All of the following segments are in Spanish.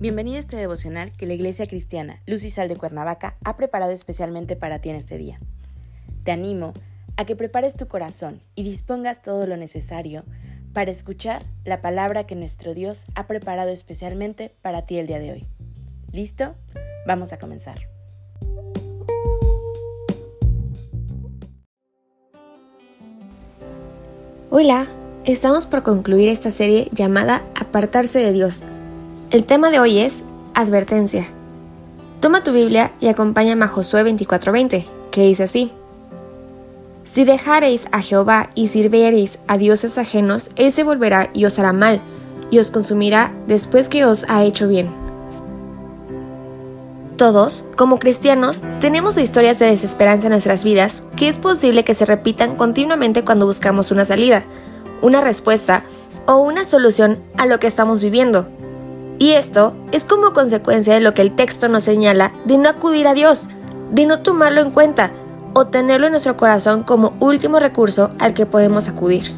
Bienvenido a este devocional que la Iglesia Cristiana Luz y Sal de Cuernavaca ha preparado especialmente para ti en este día. Te animo a que prepares tu corazón y dispongas todo lo necesario para escuchar la palabra que nuestro Dios ha preparado especialmente para ti el día de hoy. ¿Listo? Vamos a comenzar. Hola, estamos por concluir esta serie llamada Apartarse de Dios el tema de hoy es advertencia. Toma tu Biblia y acompáñame a Josué 24:20, que dice así: Si dejareis a Jehová y sirviereis a dioses ajenos, él se volverá y os hará mal, y os consumirá después que os ha hecho bien. Todos, como cristianos, tenemos historias de desesperanza en nuestras vidas que es posible que se repitan continuamente cuando buscamos una salida, una respuesta o una solución a lo que estamos viviendo. Y esto es como consecuencia de lo que el texto nos señala de no acudir a Dios, de no tomarlo en cuenta o tenerlo en nuestro corazón como último recurso al que podemos acudir.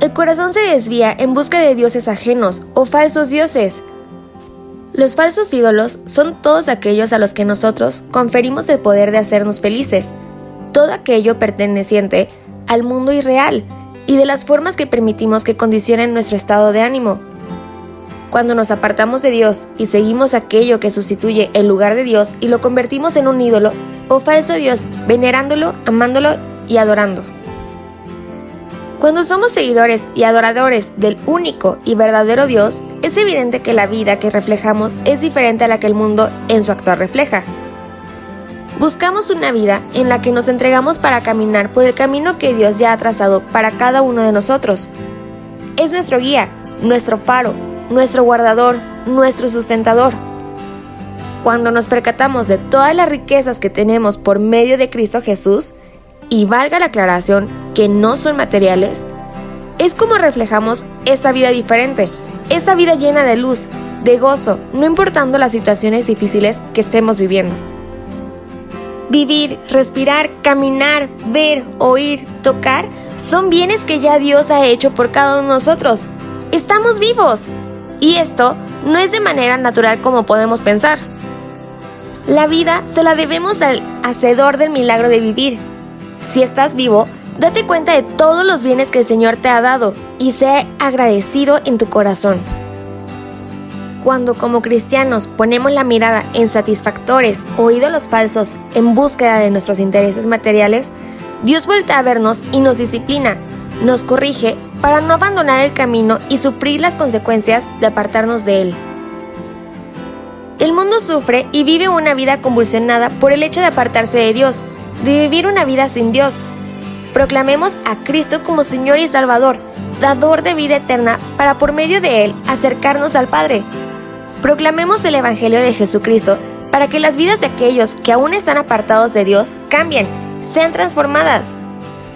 El corazón se desvía en busca de dioses ajenos o falsos dioses. Los falsos ídolos son todos aquellos a los que nosotros conferimos el poder de hacernos felices, todo aquello perteneciente al mundo irreal y de las formas que permitimos que condicionen nuestro estado de ánimo. Cuando nos apartamos de Dios y seguimos aquello que sustituye el lugar de Dios y lo convertimos en un ídolo o falso Dios, venerándolo, amándolo y adorando. Cuando somos seguidores y adoradores del único y verdadero Dios, es evidente que la vida que reflejamos es diferente a la que el mundo en su actual refleja. Buscamos una vida en la que nos entregamos para caminar por el camino que Dios ya ha trazado para cada uno de nosotros. Es nuestro guía, nuestro faro, nuestro guardador, nuestro sustentador. Cuando nos percatamos de todas las riquezas que tenemos por medio de Cristo Jesús, y valga la aclaración que no son materiales, es como reflejamos esa vida diferente, esa vida llena de luz, de gozo, no importando las situaciones difíciles que estemos viviendo. Vivir, respirar, caminar, ver, oír, tocar, son bienes que ya Dios ha hecho por cada uno de nosotros. Estamos vivos, y esto no es de manera natural como podemos pensar. La vida se la debemos al hacedor del milagro de vivir. Si estás vivo, date cuenta de todos los bienes que el Señor te ha dado y sé agradecido en tu corazón. Cuando como cristianos ponemos la mirada en satisfactores o ídolos falsos en búsqueda de nuestros intereses materiales, Dios vuelve a vernos y nos disciplina, nos corrige para no abandonar el camino y sufrir las consecuencias de apartarnos de él. El mundo sufre y vive una vida convulsionada por el hecho de apartarse de Dios, de vivir una vida sin Dios. Proclamemos a Cristo como Señor y Salvador, dador de vida eterna, para por medio de Él acercarnos al Padre. Proclamemos el Evangelio de Jesucristo para que las vidas de aquellos que aún están apartados de Dios cambien, sean transformadas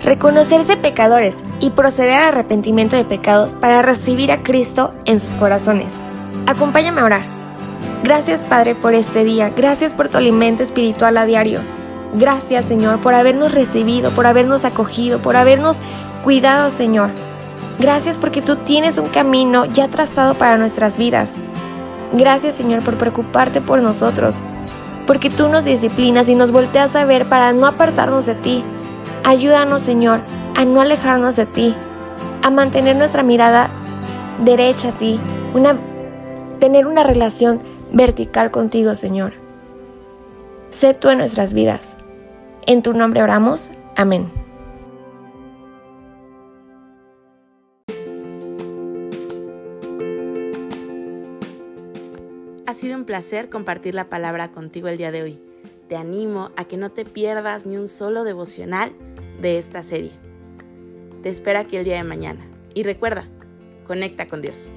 reconocerse pecadores y proceder al arrepentimiento de pecados para recibir a Cristo en sus corazones. Acompáñame a orar. Gracias Padre por este día, gracias por tu alimento espiritual a diario. Gracias Señor por habernos recibido, por habernos acogido, por habernos cuidado Señor. Gracias porque tú tienes un camino ya trazado para nuestras vidas. Gracias Señor por preocuparte por nosotros, porque tú nos disciplinas y nos volteas a ver para no apartarnos de ti, Ayúdanos, Señor, a no alejarnos de ti, a mantener nuestra mirada derecha a ti, tener una relación vertical contigo, Señor. Sé tú en nuestras vidas. En tu nombre oramos. Amén. Ha sido un placer compartir la palabra contigo el día de hoy. Te animo a que no te pierdas ni un solo devocional de esta serie. Te espero aquí el día de mañana. Y recuerda, conecta con Dios.